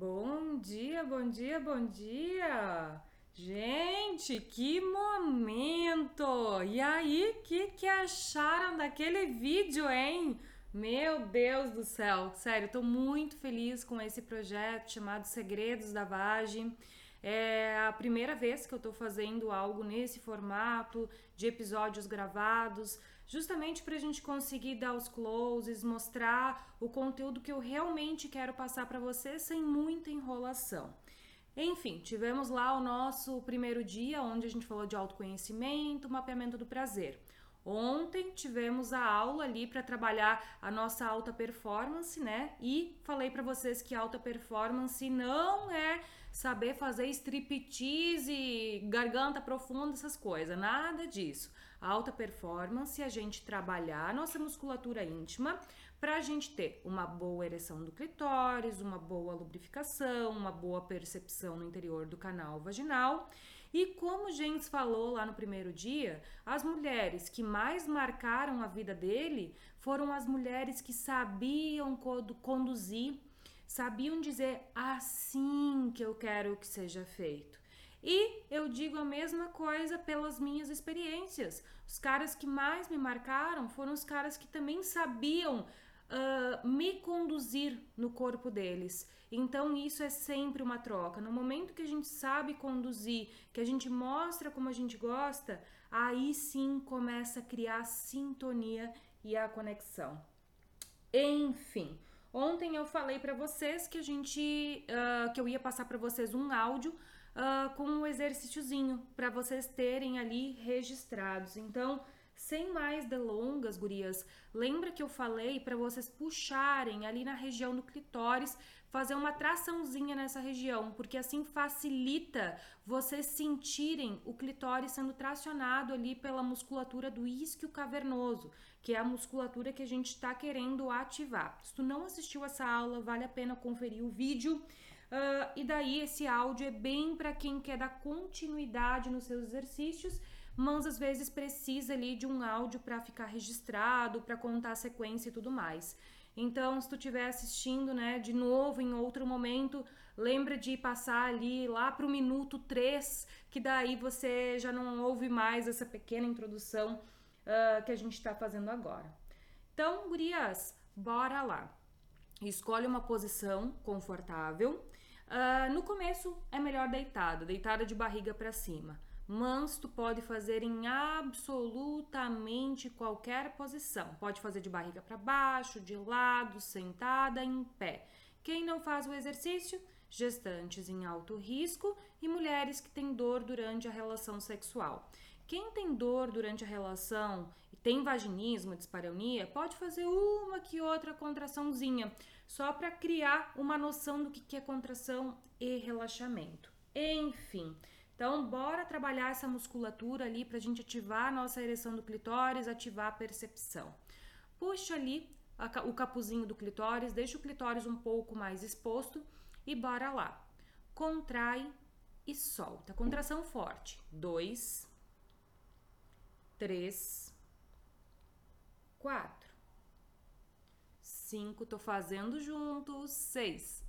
Bom dia, bom dia, bom dia! Gente, que momento! E aí, o que, que acharam daquele vídeo, hein? Meu Deus do céu, sério, tô muito feliz com esse projeto chamado Segredos da Vagem. É a primeira vez que eu tô fazendo algo nesse formato de episódios gravados, justamente para a gente conseguir dar os closes, mostrar o conteúdo que eu realmente quero passar para você sem muita enrolação. Enfim, tivemos lá o nosso primeiro dia, onde a gente falou de autoconhecimento, mapeamento do prazer. Ontem tivemos a aula ali para trabalhar a nossa alta performance, né? E falei para vocês que alta performance não é saber fazer striptease, garganta profunda, essas coisas, nada disso. A alta performance a gente trabalhar a nossa musculatura íntima para a gente ter uma boa ereção do clitóris, uma boa lubrificação, uma boa percepção no interior do canal vaginal. E como Jens falou lá no primeiro dia, as mulheres que mais marcaram a vida dele foram as mulheres que sabiam conduzir, sabiam dizer assim que eu quero que seja feito. E eu digo a mesma coisa pelas minhas experiências. Os caras que mais me marcaram foram os caras que também sabiam uh, me conduzir no corpo deles. Então isso é sempre uma troca. No momento que a gente sabe conduzir, que a gente mostra como a gente gosta, aí sim começa a criar a sintonia e a conexão. Enfim, ontem eu falei para vocês que a gente, uh, que eu ia passar para vocês um áudio uh, com um exercíciozinho para vocês terem ali registrados. Então sem mais delongas, gurias, lembra que eu falei para vocês puxarem ali na região do clitóris, fazer uma traçãozinha nessa região, porque assim facilita vocês sentirem o clitóris sendo tracionado ali pela musculatura do isquio cavernoso, que é a musculatura que a gente está querendo ativar. Se tu não assistiu essa aula, vale a pena conferir o vídeo. Uh, e daí esse áudio é bem para quem quer dar continuidade nos seus exercícios mas às vezes precisa ali de um áudio para ficar registrado, para contar a sequência e tudo mais. Então, se tu estiver assistindo, né, de novo em outro momento, lembra de passar ali lá para o minuto 3, que daí você já não ouve mais essa pequena introdução uh, que a gente está fazendo agora. Então, gurias, bora lá. Escolhe uma posição confortável. Uh, no começo é melhor deitada, deitada de barriga para cima mas tu pode fazer em absolutamente qualquer posição. Pode fazer de barriga para baixo, de lado, sentada, em pé. Quem não faz o exercício? Gestantes em alto risco e mulheres que têm dor durante a relação sexual. Quem tem dor durante a relação e tem vaginismo, dispareunia, pode fazer uma que outra contraçãozinha, só para criar uma noção do que é contração e relaxamento. Enfim, então, bora trabalhar essa musculatura ali para a gente ativar a nossa ereção do clitóris, ativar a percepção. Puxa ali a, o capuzinho do clitóris, deixa o clitóris um pouco mais exposto e bora lá. Contrai e solta. Contração forte. Dois, três, quatro, cinco. Tô fazendo juntos. Seis,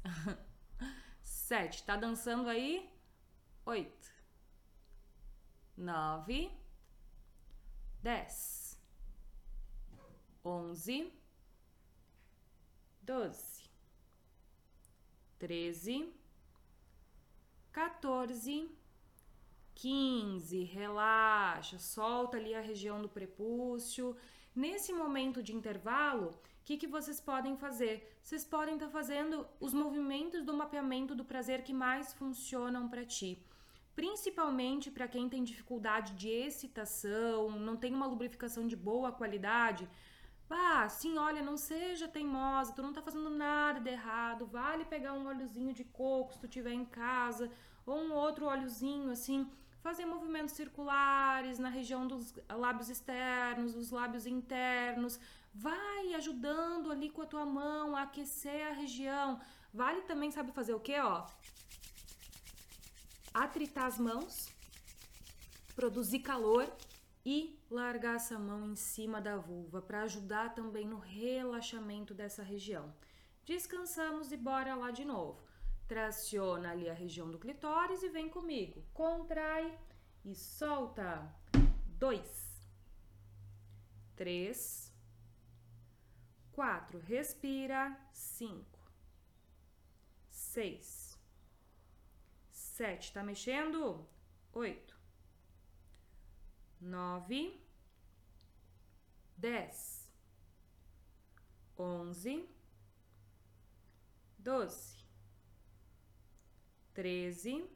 sete. Tá dançando aí? Oito nove, dez, onze, doze, treze, 14, 15. Relaxa, solta ali a região do prepúcio. Nesse momento de intervalo, o que, que vocês podem fazer? Vocês podem estar tá fazendo os movimentos do mapeamento do prazer que mais funcionam para ti principalmente para quem tem dificuldade de excitação, não tem uma lubrificação de boa qualidade. Ah, sim, olha, não seja teimosa, tu não tá fazendo nada de errado. Vale pegar um óleozinho de coco se tu tiver em casa, ou um outro óleozinho assim, fazer movimentos circulares na região dos lábios externos, dos lábios internos. Vai ajudando ali com a tua mão a aquecer a região. Vale também, sabe fazer o quê, ó? Atritar as mãos, produzir calor e largar essa mão em cima da vulva para ajudar também no relaxamento dessa região. Descansamos e bora lá de novo. traciona ali a região do clitóris e vem comigo. Contrai e solta. Dois, três, quatro. Respira. Cinco, seis, sete. Tá mexendo? Oito, nove, dez, onze, doze treze,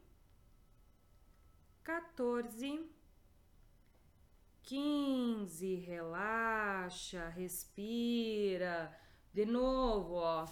quatorze, quinze. Relaxa, respira. De novo, ó.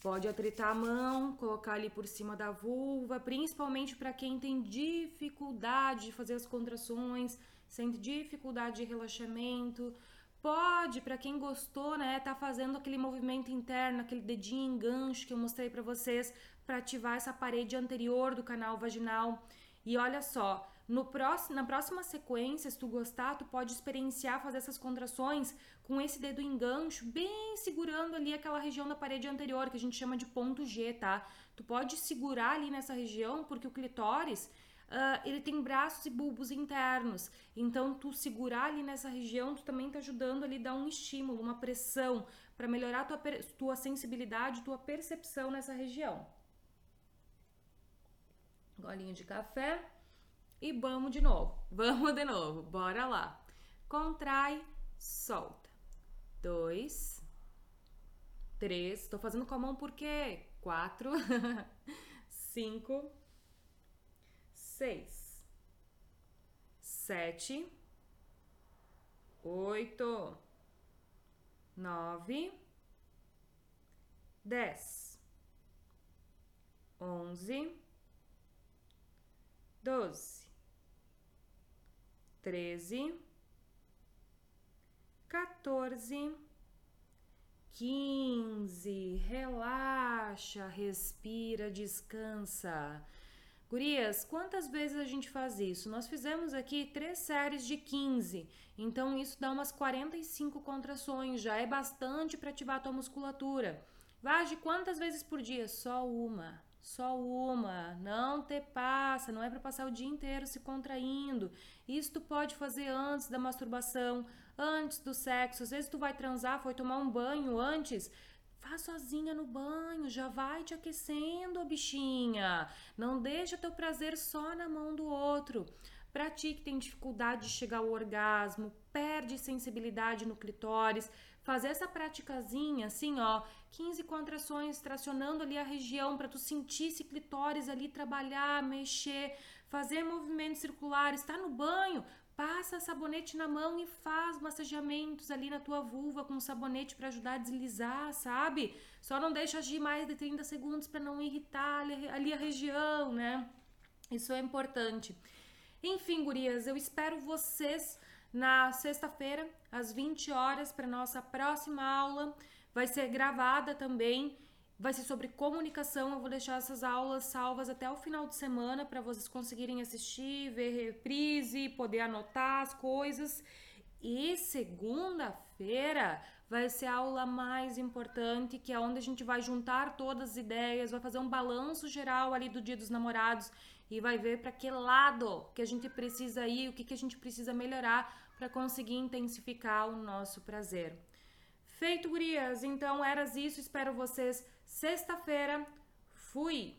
Pode atritar a mão, colocar ali por cima da vulva, principalmente para quem tem dificuldade de fazer as contrações, sente dificuldade de relaxamento. Pode, para quem gostou, né, tá fazendo aquele movimento interno, aquele dedinho em gancho que eu mostrei para vocês, para ativar essa parede anterior do canal vaginal. E olha só, no próximo, na próxima sequência, se tu gostar, tu pode experienciar fazer essas contrações com esse dedo em gancho, bem segurando ali aquela região da parede anterior, que a gente chama de ponto G, tá? Tu pode segurar ali nessa região, porque o clitóris, Uh, ele tem braços e bulbos internos. Então, tu segurar ali nessa região, tu também tá ajudando ali a dar um estímulo, uma pressão para melhorar tua, tua sensibilidade, tua percepção nessa região golinho de café e vamos de novo. Vamos de novo, bora lá. Contrai, solta. Dois, três. Estou fazendo com a mão porque quatro, cinco, seis, sete, oito, nove, dez, onze. Doze, treze, quatorze, quinze. Relaxa, respira, descansa. Gurias, quantas vezes a gente faz isso? Nós fizemos aqui três séries de 15, então isso dá umas 45 contrações, já é bastante para ativar a tua musculatura. Vage quantas vezes por dia? Só uma. Só uma, não te passa, não é para passar o dia inteiro se contraindo. Isso tu pode fazer antes da masturbação, antes do sexo. Às vezes tu vai transar, foi tomar um banho antes, Faz sozinha no banho, já vai te aquecendo, bichinha. Não deixa teu prazer só na mão do outro. Pra ti que tem dificuldade de chegar ao orgasmo, perde sensibilidade no clitóris, fazer essa praticazinha assim, ó, 15 contrações tracionando ali a região para tu sentir esse clitóris ali trabalhar, mexer, fazer movimentos circulares, tá no banho, passa sabonete na mão e faz massageamentos ali na tua vulva com sabonete para ajudar a deslizar, sabe? Só não deixa agir mais de 30 segundos para não irritar ali a região, né? Isso é importante. Enfim, gurias, eu espero vocês na sexta-feira, às 20 horas, para nossa próxima aula. Vai ser gravada também. Vai ser sobre comunicação. Eu vou deixar essas aulas salvas até o final de semana para vocês conseguirem assistir, ver reprise, poder anotar as coisas. E segunda-feira vai ser a aula mais importante, que é onde a gente vai juntar todas as ideias, vai fazer um balanço geral ali do Dia dos Namorados e vai ver para que lado que a gente precisa ir, o que, que a gente precisa melhorar para conseguir intensificar o nosso prazer. Feito, gurias? Então, eras isso. Espero vocês sexta-feira. Fui!